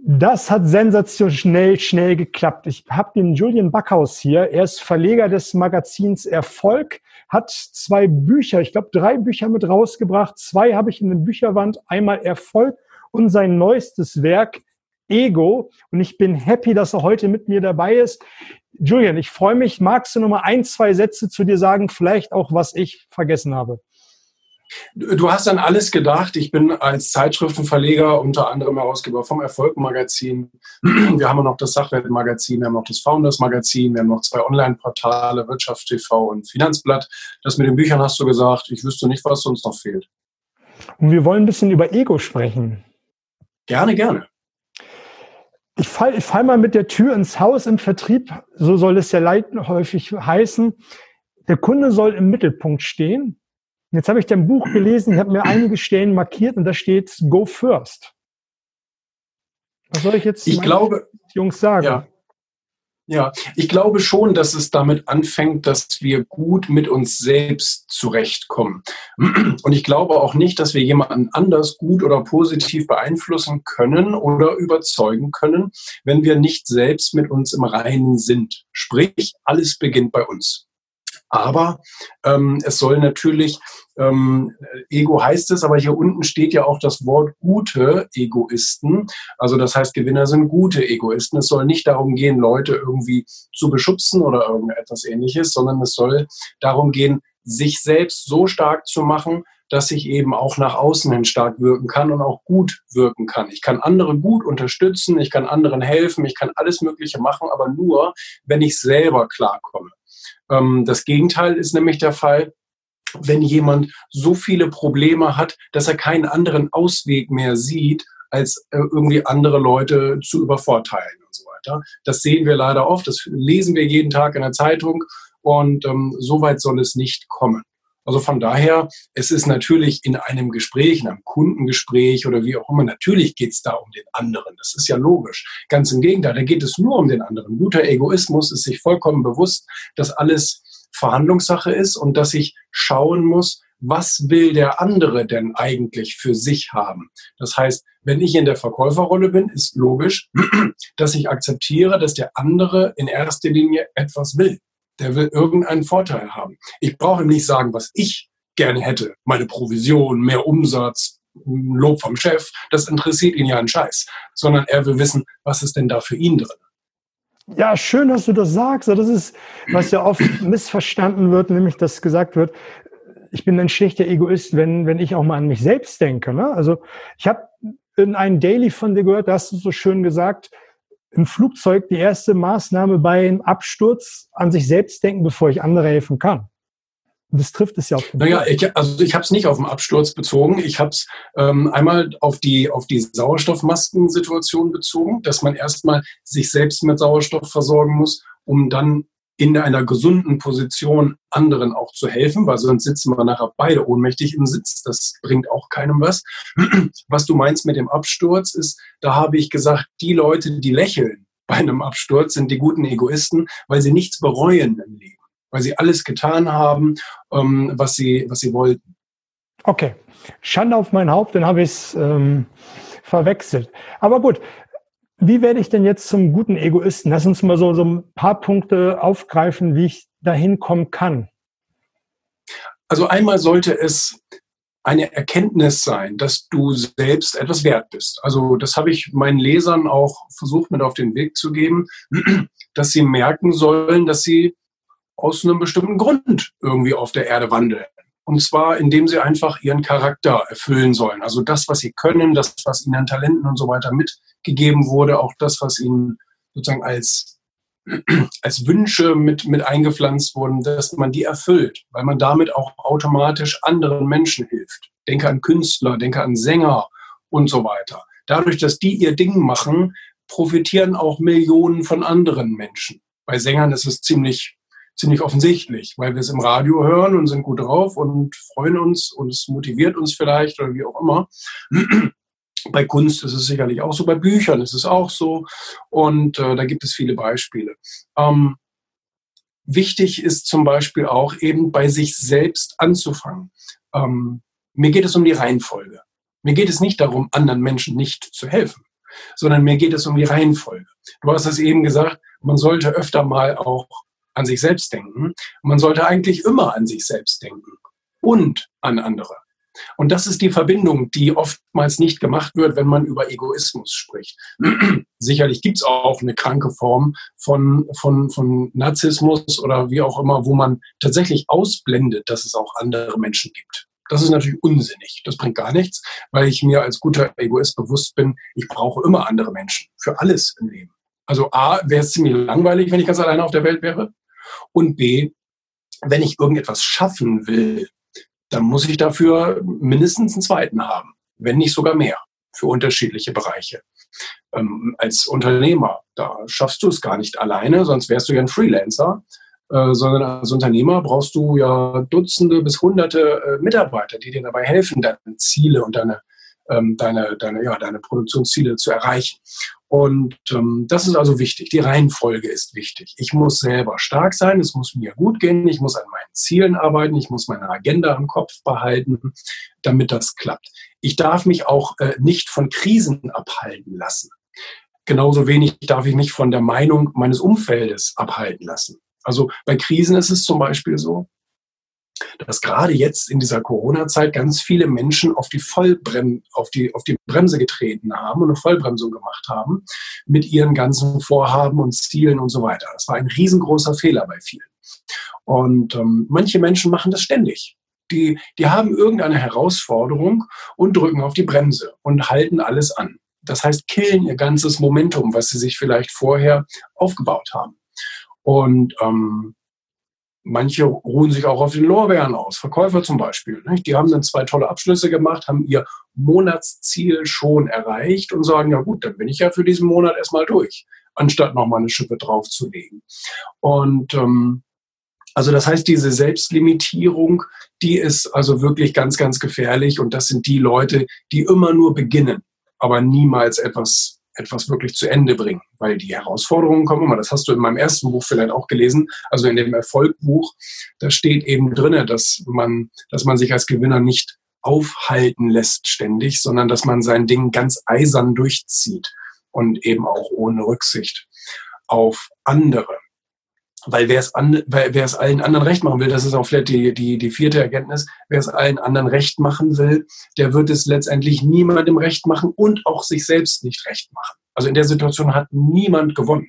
Das hat sensationell schnell geklappt. Ich habe den Julian Backhaus hier. Er ist Verleger des Magazins Erfolg, hat zwei Bücher, ich glaube drei Bücher mit rausgebracht. Zwei habe ich in der Bücherwand. Einmal Erfolg und sein neuestes Werk Ego. Und ich bin happy, dass er heute mit mir dabei ist. Julian, ich freue mich. Magst du noch mal ein, zwei Sätze zu dir sagen? Vielleicht auch, was ich vergessen habe. Du hast an alles gedacht. Ich bin als Zeitschriftenverleger unter anderem Herausgeber vom Erfolg-Magazin. Wir haben noch das Sachwertmagazin, wir haben noch das Founders-Magazin, wir haben noch zwei Online-Portale, Wirtschaft TV und Finanzblatt. Das mit den Büchern hast du gesagt. Ich wüsste nicht, was uns noch fehlt. Und wir wollen ein bisschen über Ego sprechen. Gerne, gerne. Ich falle ich fall mal mit der Tür ins Haus im Vertrieb. So soll es ja häufig heißen. Der Kunde soll im Mittelpunkt stehen Jetzt habe ich dein Buch gelesen, ich habe mir einige Stellen markiert und da steht Go First. Was soll ich jetzt ich glaube, Jungs sagen? Ja. Ja, ich glaube schon, dass es damit anfängt, dass wir gut mit uns selbst zurechtkommen. Und ich glaube auch nicht, dass wir jemanden anders gut oder positiv beeinflussen können oder überzeugen können, wenn wir nicht selbst mit uns im Reinen sind. Sprich, alles beginnt bei uns. Aber ähm, es soll natürlich, ähm, Ego heißt es, aber hier unten steht ja auch das Wort gute Egoisten. Also das heißt, Gewinner sind gute Egoisten. Es soll nicht darum gehen, Leute irgendwie zu beschubsen oder irgendetwas ähnliches, sondern es soll darum gehen, sich selbst so stark zu machen, dass ich eben auch nach außen hin stark wirken kann und auch gut wirken kann. Ich kann andere gut unterstützen, ich kann anderen helfen, ich kann alles Mögliche machen, aber nur, wenn ich selber klarkomme. Ähm, das Gegenteil ist nämlich der Fall, wenn jemand so viele Probleme hat, dass er keinen anderen Ausweg mehr sieht, als äh, irgendwie andere Leute zu übervorteilen und so weiter. Das sehen wir leider oft, das lesen wir jeden Tag in der Zeitung und ähm, so weit soll es nicht kommen. Also von daher, es ist natürlich in einem Gespräch, in einem Kundengespräch oder wie auch immer, natürlich geht es da um den anderen. Das ist ja logisch. Ganz im Gegenteil, da geht es nur um den anderen. Guter Egoismus ist sich vollkommen bewusst, dass alles Verhandlungssache ist und dass ich schauen muss, was will der andere denn eigentlich für sich haben? Das heißt, wenn ich in der Verkäuferrolle bin, ist logisch, dass ich akzeptiere, dass der andere in erster Linie etwas will der will irgendeinen Vorteil haben. Ich brauche ihm nicht sagen, was ich gerne hätte. Meine Provision, mehr Umsatz, Lob vom Chef, das interessiert ihn ja einen Scheiß. Sondern er will wissen, was ist denn da für ihn drin. Ja, schön, dass du das sagst. Das ist, was ja oft missverstanden wird, nämlich dass gesagt wird, ich bin ein schlechter Egoist, wenn, wenn ich auch mal an mich selbst denke. Ne? Also ich habe in einem Daily von dir gehört, da hast du so schön gesagt, im Flugzeug die erste Maßnahme beim Absturz an sich selbst denken, bevor ich andere helfen kann. Und das trifft es ja den Naja, ich, also ich habe es nicht auf den Absturz bezogen. Ich habe es ähm, einmal auf die, auf die Sauerstoffmaskensituation bezogen, dass man erstmal sich selbst mit Sauerstoff versorgen muss, um dann in einer gesunden Position anderen auch zu helfen, weil sonst sitzen wir nachher beide ohnmächtig im Sitz. Das bringt auch keinem was. Was du meinst mit dem Absturz ist, da habe ich gesagt, die Leute, die lächeln bei einem Absturz, sind die guten Egoisten, weil sie nichts bereuen im Leben, weil sie alles getan haben, ähm, was, sie, was sie wollten. Okay, Schande auf mein Haupt, dann habe ich es ähm, verwechselt. Aber gut, wie werde ich denn jetzt zum guten Egoisten? Lass uns mal so, so ein paar Punkte aufgreifen, wie ich dahin kommen kann. Also einmal sollte es eine Erkenntnis sein, dass du selbst etwas wert bist. Also das habe ich meinen Lesern auch versucht mit auf den Weg zu geben, dass sie merken sollen, dass sie aus einem bestimmten Grund irgendwie auf der Erde wandeln. Und zwar, indem sie einfach ihren Charakter erfüllen sollen. Also das, was sie können, das, was ihnen an Talenten und so weiter mitgegeben wurde, auch das, was ihnen sozusagen als, als Wünsche mit, mit eingepflanzt wurden, dass man die erfüllt, weil man damit auch automatisch anderen Menschen hilft. Denke an Künstler, denke an Sänger und so weiter. Dadurch, dass die ihr Ding machen, profitieren auch Millionen von anderen Menschen. Bei Sängern ist es ziemlich ziemlich offensichtlich, weil wir es im Radio hören und sind gut drauf und freuen uns und es motiviert uns vielleicht oder wie auch immer. Bei Kunst ist es sicherlich auch so, bei Büchern ist es auch so und äh, da gibt es viele Beispiele. Ähm, wichtig ist zum Beispiel auch eben bei sich selbst anzufangen. Ähm, mir geht es um die Reihenfolge. Mir geht es nicht darum, anderen Menschen nicht zu helfen. sondern mir geht es um die Reihenfolge. Du hast es eben gesagt, man sollte öfter mal auch an sich selbst denken. Man sollte eigentlich immer an sich selbst denken und an andere. Und das ist die Verbindung, die oftmals nicht gemacht wird, wenn man über Egoismus spricht. Sicherlich gibt es auch eine kranke Form von, von, von Narzissmus oder wie auch immer, wo man tatsächlich ausblendet, dass es auch andere Menschen gibt. Das ist natürlich unsinnig. Das bringt gar nichts, weil ich mir als guter Egoist bewusst bin, ich brauche immer andere Menschen für alles im Leben. Also A, wäre es ziemlich langweilig, wenn ich ganz alleine auf der Welt wäre. Und B, wenn ich irgendetwas schaffen will, dann muss ich dafür mindestens einen zweiten haben, wenn nicht sogar mehr, für unterschiedliche Bereiche. Ähm, als Unternehmer, da schaffst du es gar nicht alleine, sonst wärst du ja ein Freelancer, äh, sondern als Unternehmer brauchst du ja Dutzende bis Hunderte äh, Mitarbeiter, die dir dabei helfen, deine Ziele und deine ähm, deine, deine, ja, deine Produktionsziele zu erreichen. Und ähm, das ist also wichtig. Die Reihenfolge ist wichtig. Ich muss selber stark sein, es muss mir gut gehen, ich muss an meinen Zielen arbeiten, ich muss meine Agenda im Kopf behalten, damit das klappt. Ich darf mich auch äh, nicht von Krisen abhalten lassen. Genauso wenig darf ich mich von der Meinung meines Umfeldes abhalten lassen. Also bei Krisen ist es zum Beispiel so, dass gerade jetzt in dieser Corona-Zeit ganz viele Menschen auf die Vollbrem auf die, auf die Bremse getreten haben und eine Vollbremsung gemacht haben mit ihren ganzen Vorhaben und Zielen und so weiter. Das war ein riesengroßer Fehler bei vielen. Und ähm, manche Menschen machen das ständig. Die, die haben irgendeine Herausforderung und drücken auf die Bremse und halten alles an. Das heißt, killen ihr ganzes Momentum, was sie sich vielleicht vorher aufgebaut haben. Und ähm, Manche ruhen sich auch auf den Lorbeeren aus, Verkäufer zum Beispiel. Nicht? Die haben dann zwei tolle Abschlüsse gemacht, haben ihr Monatsziel schon erreicht und sagen, ja gut, dann bin ich ja für diesen Monat erstmal durch, anstatt nochmal eine Schippe draufzulegen. Und ähm, also das heißt, diese Selbstlimitierung, die ist also wirklich ganz, ganz gefährlich und das sind die Leute, die immer nur beginnen, aber niemals etwas etwas wirklich zu Ende bringen, weil die Herausforderungen kommen immer. Das hast du in meinem ersten Buch vielleicht auch gelesen, also in dem Erfolgbuch, da steht eben drinne, dass man, dass man sich als Gewinner nicht aufhalten lässt ständig, sondern dass man sein Ding ganz eisern durchzieht und eben auch ohne Rücksicht auf andere weil wer es, an, wer, es allen anderen recht machen will, das ist auch vielleicht die, die, die vierte Erkenntnis, wer es allen anderen recht machen will, der wird es letztendlich niemandem recht machen und auch sich selbst nicht recht machen. Also in der Situation hat niemand gewonnen.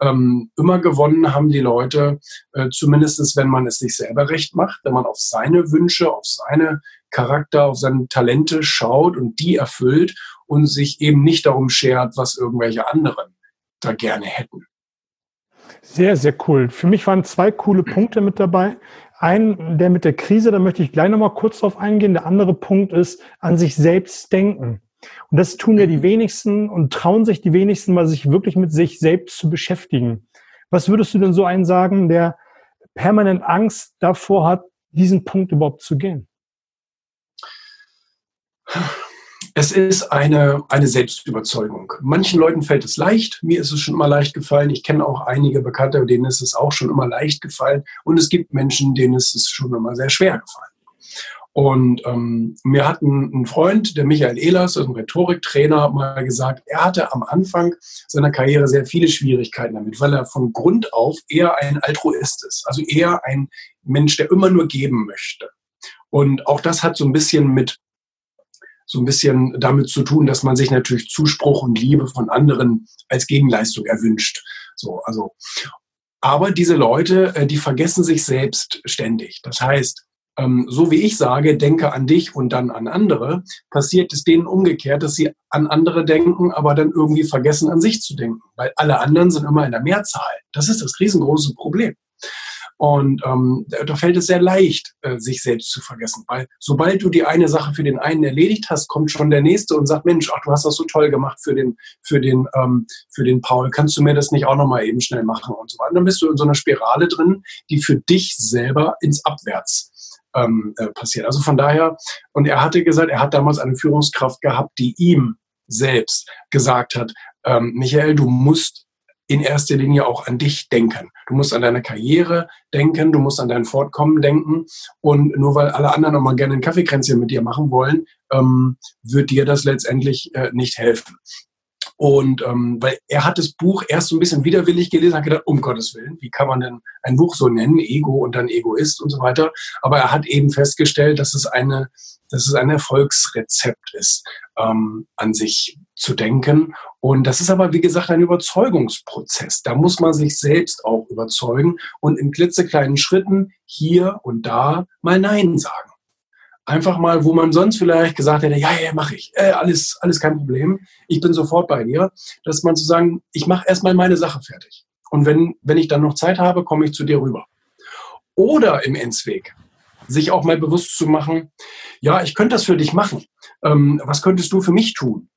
Ähm, immer gewonnen haben die Leute, äh, zumindest wenn man es sich selber recht macht, wenn man auf seine Wünsche, auf seine Charakter, auf seine Talente schaut und die erfüllt und sich eben nicht darum schert, was irgendwelche anderen da gerne hätten. Sehr, sehr cool. Für mich waren zwei coole Punkte mit dabei. Ein, der mit der Krise, da möchte ich gleich nochmal kurz drauf eingehen. Der andere Punkt ist, an sich selbst denken. Und das tun ja die wenigsten und trauen sich die wenigsten mal, sich wirklich mit sich selbst zu beschäftigen. Was würdest du denn so einen sagen, der permanent Angst davor hat, diesen Punkt überhaupt zu gehen? Es ist eine, eine Selbstüberzeugung. Manchen Leuten fällt es leicht. Mir ist es schon immer leicht gefallen. Ich kenne auch einige Bekannte, denen ist es auch schon immer leicht gefallen. Und es gibt Menschen, denen ist es schon immer sehr schwer gefallen. Und ähm, mir hat ein, ein Freund, der Michael Ehlers, ein Rhetoriktrainer, mal gesagt, er hatte am Anfang seiner Karriere sehr viele Schwierigkeiten damit, weil er von Grund auf eher ein Altruist ist. Also eher ein Mensch, der immer nur geben möchte. Und auch das hat so ein bisschen mit so ein bisschen damit zu tun, dass man sich natürlich Zuspruch und Liebe von anderen als Gegenleistung erwünscht. So, also. Aber diese Leute, äh, die vergessen sich selbst ständig. Das heißt, ähm, so wie ich sage, denke an dich und dann an andere, passiert es denen umgekehrt, dass sie an andere denken, aber dann irgendwie vergessen, an sich zu denken, weil alle anderen sind immer in der Mehrzahl. Das ist das riesengroße Problem. Und ähm, da fällt es sehr leicht, äh, sich selbst zu vergessen, weil sobald du die eine Sache für den einen erledigt hast, kommt schon der nächste und sagt, Mensch, ach, du hast das so toll gemacht für den, für den, ähm, für den Paul, kannst du mir das nicht auch nochmal eben schnell machen und so weiter. Dann bist du in so einer Spirale drin, die für dich selber ins Abwärts ähm, äh, passiert. Also von daher, und er hatte gesagt, er hat damals eine Führungskraft gehabt, die ihm selbst gesagt hat, ähm, Michael, du musst in erster Linie auch an dich denken. Du musst an deine Karriere denken, du musst an dein Fortkommen denken. Und nur weil alle anderen noch mal gerne ein Kaffeekränzchen mit dir machen wollen, ähm, wird dir das letztendlich äh, nicht helfen. Und ähm, weil er hat das Buch erst so ein bisschen widerwillig gelesen, hat gedacht, um Gottes Willen, wie kann man denn ein Buch so nennen, Ego und dann Egoist und so weiter. Aber er hat eben festgestellt, dass es eine, dass es ein Erfolgsrezept ist, ähm, an sich zu denken. Und das ist aber, wie gesagt, ein Überzeugungsprozess. Da muss man sich selbst auch überzeugen und in klitzekleinen Schritten hier und da mal Nein sagen einfach mal, wo man sonst vielleicht gesagt hätte, ja, ja, mache ich, äh, alles, alles kein Problem, ich bin sofort bei dir, dass man zu sagen, ich mache erstmal meine Sache fertig. Und wenn, wenn ich dann noch Zeit habe, komme ich zu dir rüber. Oder im Enzweg, sich auch mal bewusst zu machen, ja, ich könnte das für dich machen. Ähm, was könntest du für mich tun?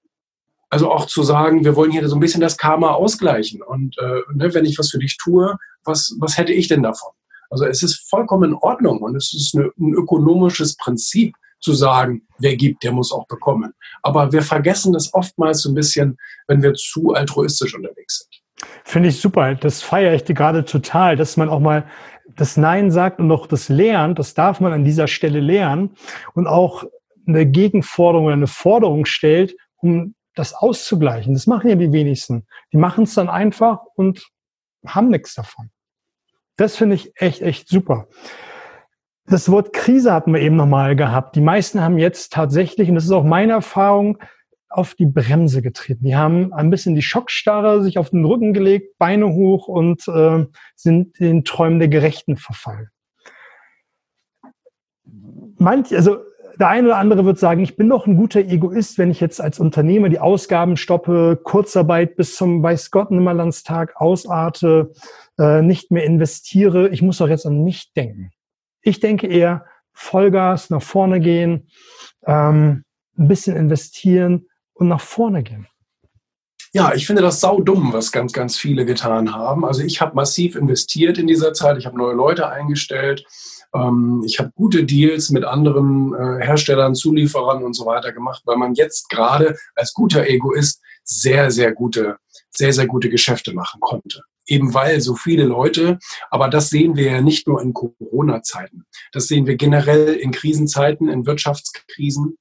Also auch zu sagen, wir wollen hier so ein bisschen das Karma ausgleichen. Und äh, ne, wenn ich was für dich tue, was, was hätte ich denn davon? Also es ist vollkommen in Ordnung und es ist eine, ein ökonomisches Prinzip zu sagen, wer gibt, der muss auch bekommen. Aber wir vergessen das oftmals so ein bisschen, wenn wir zu altruistisch unterwegs sind. Finde ich super. Das feiere ich dir gerade total, dass man auch mal das Nein sagt und noch das lernt. Das darf man an dieser Stelle lernen und auch eine Gegenforderung oder eine Forderung stellt, um das auszugleichen. Das machen ja die wenigsten. Die machen es dann einfach und haben nichts davon. Das finde ich echt, echt super. Das Wort Krise hatten wir eben nochmal gehabt. Die meisten haben jetzt tatsächlich, und das ist auch meine Erfahrung, auf die Bremse getreten. Die haben ein bisschen die Schockstarre sich auf den Rücken gelegt, Beine hoch und äh, sind den Träumen der Gerechten verfallen. Manch, also der eine oder andere wird sagen, ich bin doch ein guter Egoist, wenn ich jetzt als Unternehmer die Ausgaben stoppe, Kurzarbeit bis zum Weiß Gott Nimmerlandstag ausarte, äh, nicht mehr investiere. Ich muss doch jetzt an mich denken. Ich denke eher Vollgas nach vorne gehen, ähm, ein bisschen investieren und nach vorne gehen. Ja, ich finde das sau dumm, was ganz, ganz viele getan haben. Also ich habe massiv investiert in dieser Zeit. Ich habe neue Leute eingestellt. Ähm, ich habe gute Deals mit anderen äh, Herstellern, Zulieferern und so weiter gemacht, weil man jetzt gerade als guter Egoist sehr, sehr gute, sehr, sehr gute Geschäfte machen konnte eben weil so viele Leute, aber das sehen wir ja nicht nur in Corona-Zeiten, das sehen wir generell in Krisenzeiten, in Wirtschaftskrisen,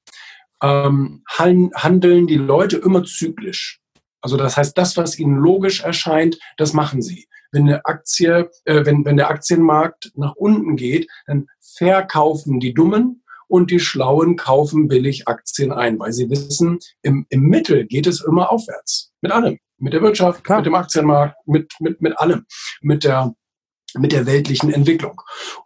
ähm, handeln die Leute immer zyklisch. Also das heißt, das, was ihnen logisch erscheint, das machen sie. Wenn eine Aktie, äh, wenn, wenn der Aktienmarkt nach unten geht, dann verkaufen die Dummen und die Schlauen kaufen billig Aktien ein, weil sie wissen, im, im Mittel geht es immer aufwärts. Mit allem. Mit der Wirtschaft, Klar. mit dem Aktienmarkt, mit, mit, mit allem. Mit der, mit der weltlichen Entwicklung.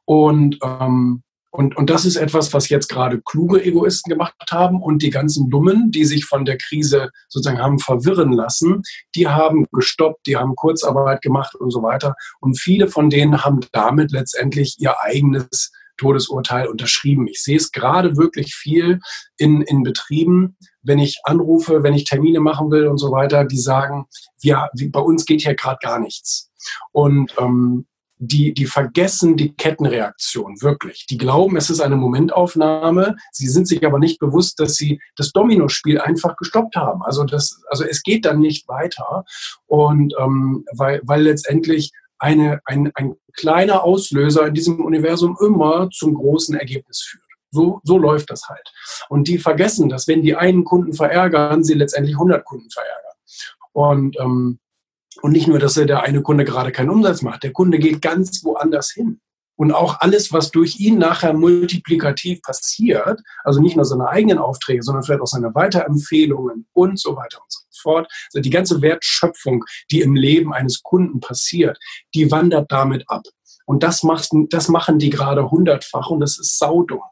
Und ähm, und, und das ist etwas, was jetzt gerade kluge Egoisten gemacht haben und die ganzen Dummen, die sich von der Krise sozusagen haben verwirren lassen, die haben gestoppt, die haben Kurzarbeit gemacht und so weiter. Und viele von denen haben damit letztendlich ihr eigenes Todesurteil unterschrieben. Ich sehe es gerade wirklich viel in, in Betrieben, wenn ich anrufe, wenn ich Termine machen will und so weiter, die sagen, ja, bei uns geht hier gerade gar nichts. Und ähm, die, die vergessen die Kettenreaktion wirklich. Die glauben, es ist eine Momentaufnahme. Sie sind sich aber nicht bewusst, dass sie das Dominospiel einfach gestoppt haben. Also, das, also es geht dann nicht weiter. Und ähm, weil, weil letztendlich eine, ein, ein kleiner Auslöser in diesem Universum immer zum großen Ergebnis führt. So, so läuft das halt. Und die vergessen, dass wenn die einen Kunden verärgern, sie letztendlich 100 Kunden verärgern. Und ähm, und nicht nur, dass der eine Kunde gerade keinen Umsatz macht, der Kunde geht ganz woanders hin. Und auch alles, was durch ihn nachher multiplikativ passiert, also nicht nur seine eigenen Aufträge, sondern vielleicht auch seine Weiterempfehlungen und so weiter und so fort. Also die ganze Wertschöpfung, die im Leben eines Kunden passiert, die wandert damit ab. Und das, macht, das machen die gerade hundertfach und das ist saudumm.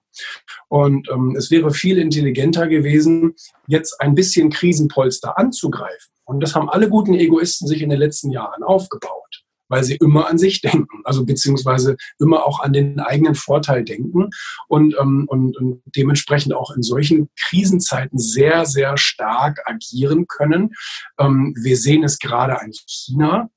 Und ähm, es wäre viel intelligenter gewesen, jetzt ein bisschen Krisenpolster anzugreifen und das haben alle guten Egoisten sich in den letzten Jahren aufgebaut, weil sie immer an sich denken, also beziehungsweise immer auch an den eigenen Vorteil denken und, ähm, und, und dementsprechend auch in solchen Krisenzeiten sehr, sehr stark agieren können. Ähm, wir sehen es gerade an China.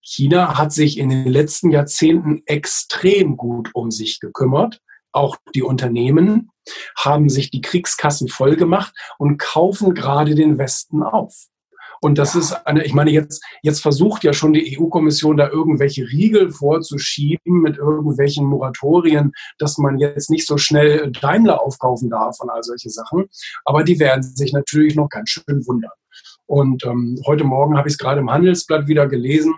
China hat sich in den letzten Jahrzehnten extrem gut um sich gekümmert. Auch die Unternehmen haben sich die Kriegskassen voll gemacht und kaufen gerade den Westen auf. Und das ist eine, ich meine, jetzt, jetzt versucht ja schon die EU-Kommission da irgendwelche Riegel vorzuschieben mit irgendwelchen Moratorien, dass man jetzt nicht so schnell Daimler aufkaufen darf und all solche Sachen. Aber die werden sich natürlich noch ganz schön wundern. Und ähm, heute Morgen habe ich es gerade im Handelsblatt wieder gelesen.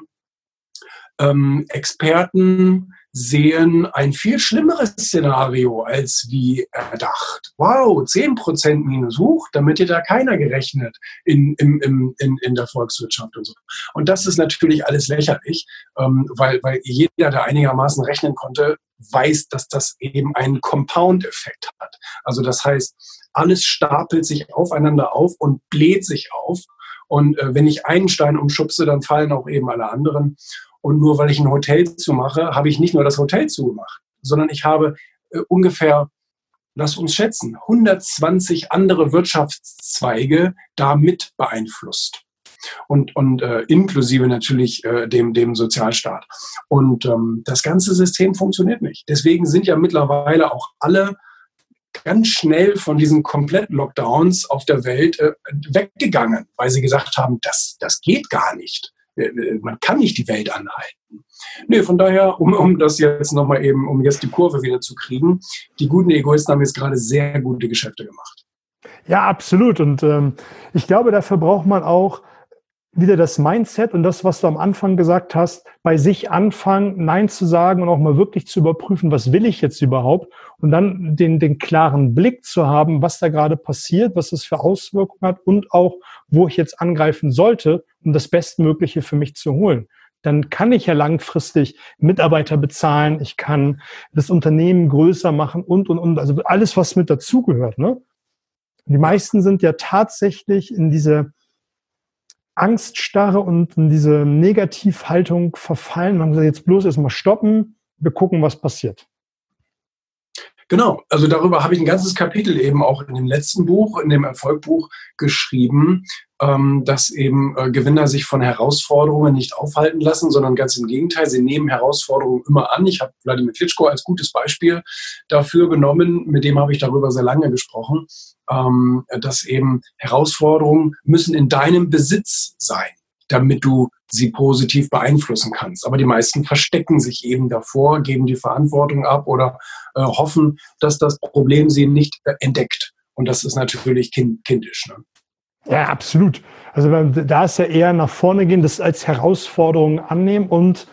Ähm, Experten sehen ein viel schlimmeres Szenario als wie erdacht. Wow, 10% minus hoch, damit hätte da keiner gerechnet in, in, in, in der Volkswirtschaft und so. Und das ist natürlich alles lächerlich, ähm, weil, weil jeder, der einigermaßen rechnen konnte, weiß, dass das eben einen Compound-Effekt hat. Also das heißt, alles stapelt sich aufeinander auf und bläht sich auf. Und äh, wenn ich einen Stein umschubse, dann fallen auch eben alle anderen. Und nur weil ich ein Hotel zumache, habe ich nicht nur das Hotel zugemacht, sondern ich habe äh, ungefähr, lass uns schätzen, 120 andere Wirtschaftszweige damit beeinflusst. Und, und äh, inklusive natürlich äh, dem, dem Sozialstaat. Und ähm, das ganze System funktioniert nicht. Deswegen sind ja mittlerweile auch alle ganz schnell von diesen kompletten Lockdowns auf der Welt äh, weggegangen, weil sie gesagt haben, das, das geht gar nicht. Äh, man kann nicht die Welt anhalten. Nee, von daher, um, um das jetzt nochmal eben, um jetzt die Kurve wieder zu kriegen, die guten Egoisten haben jetzt gerade sehr gute Geschäfte gemacht. Ja, absolut. Und ähm, ich glaube, dafür braucht man auch wieder das Mindset und das, was du am Anfang gesagt hast, bei sich anfangen, Nein zu sagen und auch mal wirklich zu überprüfen, was will ich jetzt überhaupt und dann den, den klaren Blick zu haben, was da gerade passiert, was es für Auswirkungen hat und auch, wo ich jetzt angreifen sollte, um das Bestmögliche für mich zu holen. Dann kann ich ja langfristig Mitarbeiter bezahlen, ich kann das Unternehmen größer machen und, und, und, also alles, was mit dazugehört. Ne? Die meisten sind ja tatsächlich in diese Angststarre und in diese Negativhaltung verfallen. Man gesagt, jetzt bloß erstmal stoppen, wir gucken, was passiert. Genau, also darüber habe ich ein ganzes Kapitel eben auch in dem letzten Buch, in dem Erfolgbuch geschrieben, ähm, dass eben äh, Gewinner sich von Herausforderungen nicht aufhalten lassen, sondern ganz im Gegenteil, sie nehmen Herausforderungen immer an. Ich habe Wladimir Klitschko als gutes Beispiel dafür genommen, mit dem habe ich darüber sehr lange gesprochen, ähm, dass eben Herausforderungen müssen in deinem Besitz sein, damit du sie positiv beeinflussen kannst. Aber die meisten verstecken sich eben davor, geben die Verantwortung ab oder äh, hoffen, dass das Problem sie nicht äh, entdeckt. Und das ist natürlich kind, kindisch. Ne? Ja, absolut. Also da ist ja eher nach vorne gehen, das als Herausforderung annehmen und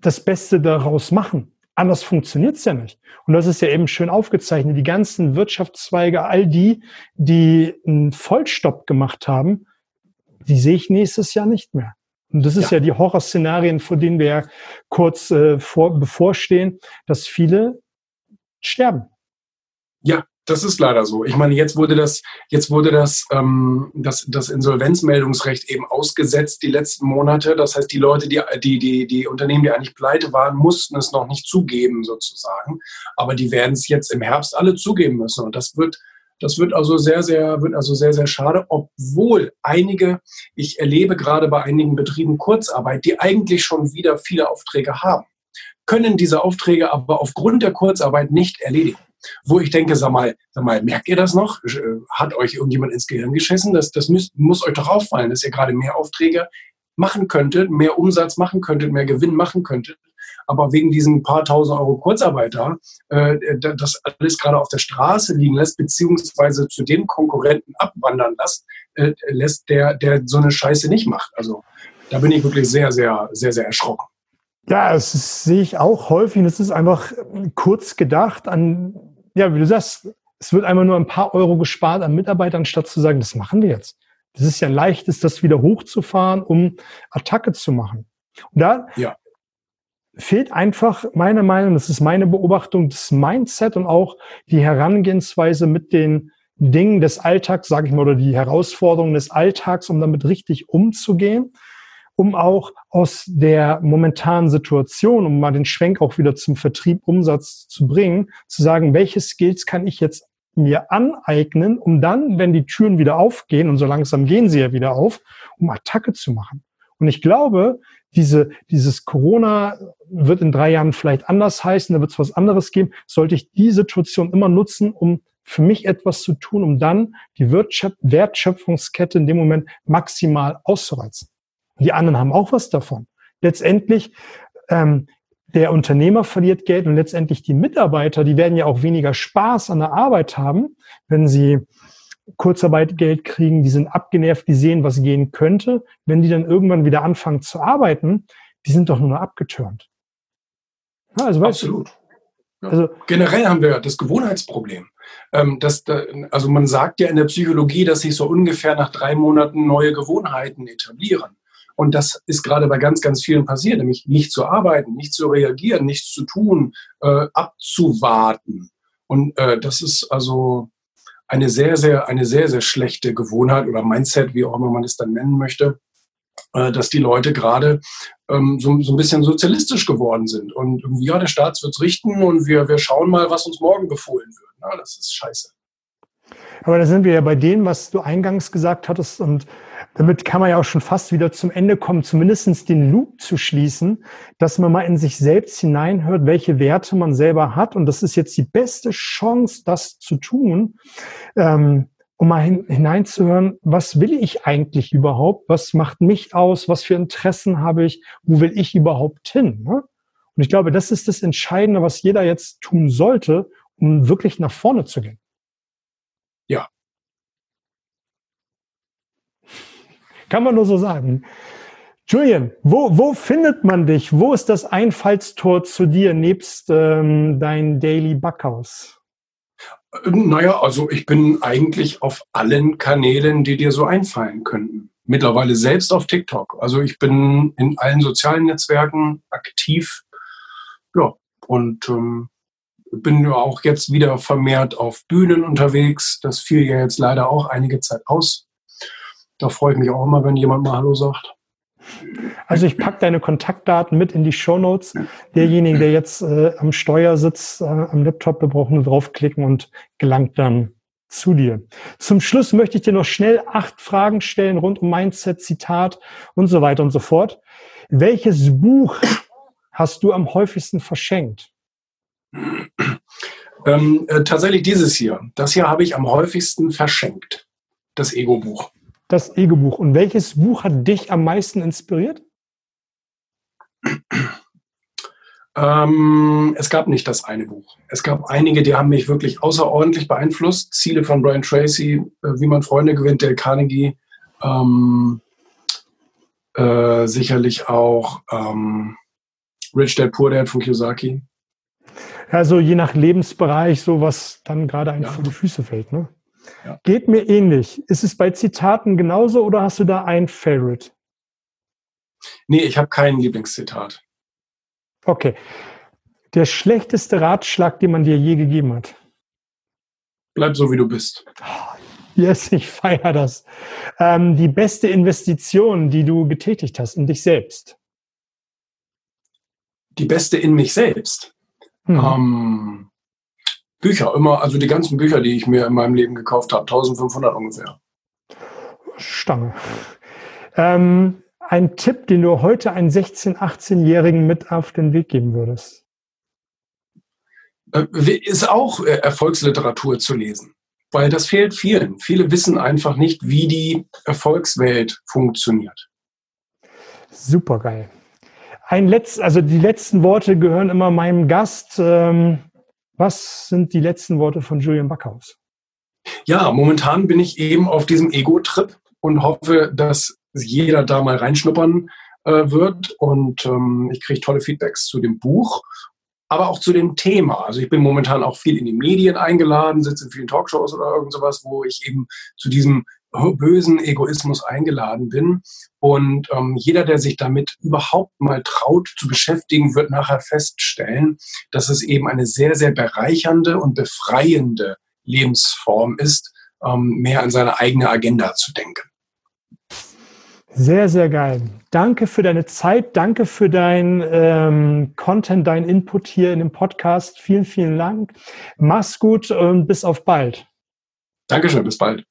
das Beste daraus machen. Anders funktioniert es ja nicht. Und das ist ja eben schön aufgezeichnet. Die ganzen Wirtschaftszweige, all die, die einen Vollstopp gemacht haben, die sehe ich nächstes Jahr nicht mehr. Und das ist ja, ja die Horrorszenarien, vor denen wir ja kurz äh, vor, bevorstehen, dass viele sterben. Ja, das ist leider so. Ich meine, jetzt wurde das, jetzt wurde das, ähm, das, das Insolvenzmeldungsrecht eben ausgesetzt die letzten Monate. Das heißt, die Leute, die, die, die, die Unternehmen, die eigentlich pleite waren, mussten es noch nicht zugeben sozusagen. Aber die werden es jetzt im Herbst alle zugeben müssen. Und das wird das wird also sehr, sehr, wird also sehr, sehr schade, obwohl einige, ich erlebe gerade bei einigen Betrieben Kurzarbeit, die eigentlich schon wieder viele Aufträge haben, können diese Aufträge aber aufgrund der Kurzarbeit nicht erledigen. Wo ich denke, sag mal, sag mal, merkt ihr das noch? Äh, hat euch irgendjemand ins Gehirn geschissen? Das, das müsst, muss euch doch auffallen, dass ihr gerade mehr Aufträge machen könntet, mehr Umsatz machen könntet, mehr Gewinn machen könntet aber wegen diesen paar tausend Euro Kurzarbeiter äh, das alles gerade auf der Straße liegen lässt, beziehungsweise zu dem Konkurrenten abwandern lässt, äh, lässt der, der so eine Scheiße nicht macht. Also da bin ich wirklich sehr, sehr, sehr, sehr erschrocken. Ja, das sehe ich auch häufig. Das ist einfach kurz gedacht an, ja, wie du sagst, es wird einmal nur ein paar Euro gespart an Mitarbeitern, statt zu sagen, das machen wir jetzt. Das ist ja ein leichtes, das wieder hochzufahren, um Attacke zu machen. Und da ja fehlt einfach meiner Meinung, das ist meine Beobachtung, das Mindset und auch die Herangehensweise mit den Dingen des Alltags, sage ich mal, oder die Herausforderungen des Alltags, um damit richtig umzugehen, um auch aus der momentanen Situation, um mal den Schwenk auch wieder zum Vertrieb, Umsatz zu bringen, zu sagen, welche Skills kann ich jetzt mir aneignen, um dann, wenn die Türen wieder aufgehen, und so langsam gehen sie ja wieder auf, um Attacke zu machen. Und ich glaube, diese, dieses Corona wird in drei Jahren vielleicht anders heißen, da wird es was anderes geben, sollte ich die Situation immer nutzen, um für mich etwas zu tun, um dann die Wertschöpfungskette in dem Moment maximal auszureizen. Die anderen haben auch was davon. Letztendlich, ähm, der Unternehmer verliert Geld und letztendlich die Mitarbeiter, die werden ja auch weniger Spaß an der Arbeit haben, wenn sie Kurzarbeitgeld kriegen, die sind abgenervt, die sehen, was gehen könnte. Wenn die dann irgendwann wieder anfangen zu arbeiten, die sind doch nur noch abgetürnt. Ja, also Absolut. Ja. Also, Generell haben wir das Gewohnheitsproblem. Ähm, das, also man sagt ja in der Psychologie, dass sich so ungefähr nach drei Monaten neue Gewohnheiten etablieren. Und das ist gerade bei ganz, ganz vielen passiert, nämlich nicht zu arbeiten, nicht zu reagieren, nichts zu tun, äh, abzuwarten. Und äh, das ist also eine sehr, sehr, eine sehr, sehr schlechte Gewohnheit oder Mindset, wie auch immer man es dann nennen möchte, äh, dass die Leute gerade ähm, so, so ein bisschen sozialistisch geworden sind. Und irgendwie, ja, der Staat wird es richten und wir, wir schauen mal, was uns morgen befohlen wird. Na, das ist scheiße. Aber da sind wir ja bei dem, was du eingangs gesagt hattest und damit kann man ja auch schon fast wieder zum Ende kommen, zumindest den Loop zu schließen, dass man mal in sich selbst hineinhört, welche Werte man selber hat. Und das ist jetzt die beste Chance, das zu tun, ähm, um mal hin, hineinzuhören, was will ich eigentlich überhaupt? Was macht mich aus? Was für Interessen habe ich? Wo will ich überhaupt hin? Ne? Und ich glaube, das ist das Entscheidende, was jeder jetzt tun sollte, um wirklich nach vorne zu gehen. Ja, Kann man nur so sagen. Julian, wo, wo findet man dich? Wo ist das Einfallstor zu dir nebst ähm, dein Daily Backhaus? Naja, also ich bin eigentlich auf allen Kanälen, die dir so einfallen könnten. Mittlerweile selbst auf TikTok. Also ich bin in allen sozialen Netzwerken aktiv. Ja, und ähm, bin ja auch jetzt wieder vermehrt auf Bühnen unterwegs. Das fiel ja jetzt leider auch einige Zeit aus. Da freue ich mich auch immer, wenn jemand mal Hallo sagt. Also ich packe deine Kontaktdaten mit in die Show Notes. Derjenige, der jetzt äh, am Steuer sitzt, äh, am Laptop, wir brauchen nur draufklicken und gelangt dann zu dir. Zum Schluss möchte ich dir noch schnell acht Fragen stellen rund um Mindset, Zitat und so weiter und so fort. Welches Buch hast du am häufigsten verschenkt? Ähm, äh, tatsächlich dieses hier. Das hier habe ich am häufigsten verschenkt. Das Ego-Buch das Ego-Buch. Und welches Buch hat dich am meisten inspiriert? Ähm, es gab nicht das eine Buch. Es gab einige, die haben mich wirklich außerordentlich beeinflusst. Ziele von Brian Tracy, äh, wie man Freunde gewinnt, Dale Carnegie. Ähm, äh, sicherlich auch ähm, Rich Dad Poor Dad von Kiyosaki. Also je nach Lebensbereich, so was dann gerade einem ja. vor die Füße fällt, ne? Ja. Geht mir ähnlich. Ist es bei Zitaten genauso oder hast du da ein Favorite? Nee, ich habe kein Lieblingszitat. Okay. Der schlechteste Ratschlag, den man dir je gegeben hat? Bleib so, wie du bist. Yes, ich feiere das. Ähm, die beste Investition, die du getätigt hast in dich selbst? Die beste in mich selbst? Mhm. Ähm, Bücher, immer, also die ganzen Bücher, die ich mir in meinem Leben gekauft habe, 1500 ungefähr. Stange. Ähm, ein Tipp, den du heute einen 16-, 18-Jährigen mit auf den Weg geben würdest? Äh, ist auch äh, Erfolgsliteratur zu lesen, weil das fehlt vielen. Viele wissen einfach nicht, wie die Erfolgswelt funktioniert. Super geil. Ein letzt, also die letzten Worte gehören immer meinem Gast. Ähm, was sind die letzten Worte von Julian Backhaus? Ja, momentan bin ich eben auf diesem Ego-Trip und hoffe, dass jeder da mal reinschnuppern äh, wird. Und ähm, ich kriege tolle Feedbacks zu dem Buch, aber auch zu dem Thema. Also ich bin momentan auch viel in die Medien eingeladen, sitze in vielen Talkshows oder irgend sowas, wo ich eben zu diesem bösen Egoismus eingeladen bin. Und ähm, jeder, der sich damit überhaupt mal traut zu beschäftigen, wird nachher feststellen, dass es eben eine sehr, sehr bereichernde und befreiende Lebensform ist, ähm, mehr an seine eigene Agenda zu denken. Sehr, sehr geil. Danke für deine Zeit, danke für dein ähm, Content, dein Input hier in dem Podcast. Vielen, vielen Dank. Mach's gut und bis auf bald. Dankeschön, bis bald.